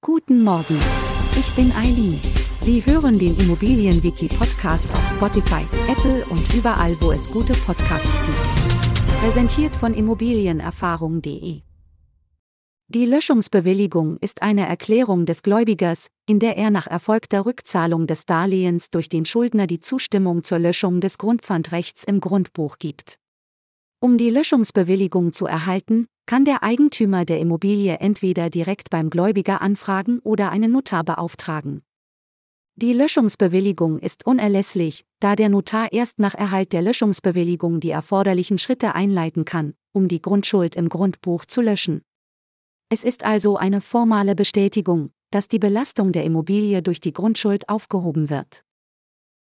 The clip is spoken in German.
Guten Morgen. Ich bin Eileen. Sie hören den Immobilienwiki-Podcast auf Spotify, Apple und überall, wo es gute Podcasts gibt. Präsentiert von Immobilienerfahrung.de. Die Löschungsbewilligung ist eine Erklärung des Gläubigers, in der er nach erfolgter Rückzahlung des Darlehens durch den Schuldner die Zustimmung zur Löschung des Grundpfandrechts im Grundbuch gibt. Um die Löschungsbewilligung zu erhalten, kann der Eigentümer der Immobilie entweder direkt beim Gläubiger anfragen oder einen Notar beauftragen. Die Löschungsbewilligung ist unerlässlich, da der Notar erst nach Erhalt der Löschungsbewilligung die erforderlichen Schritte einleiten kann, um die Grundschuld im Grundbuch zu löschen. Es ist also eine formale Bestätigung, dass die Belastung der Immobilie durch die Grundschuld aufgehoben wird.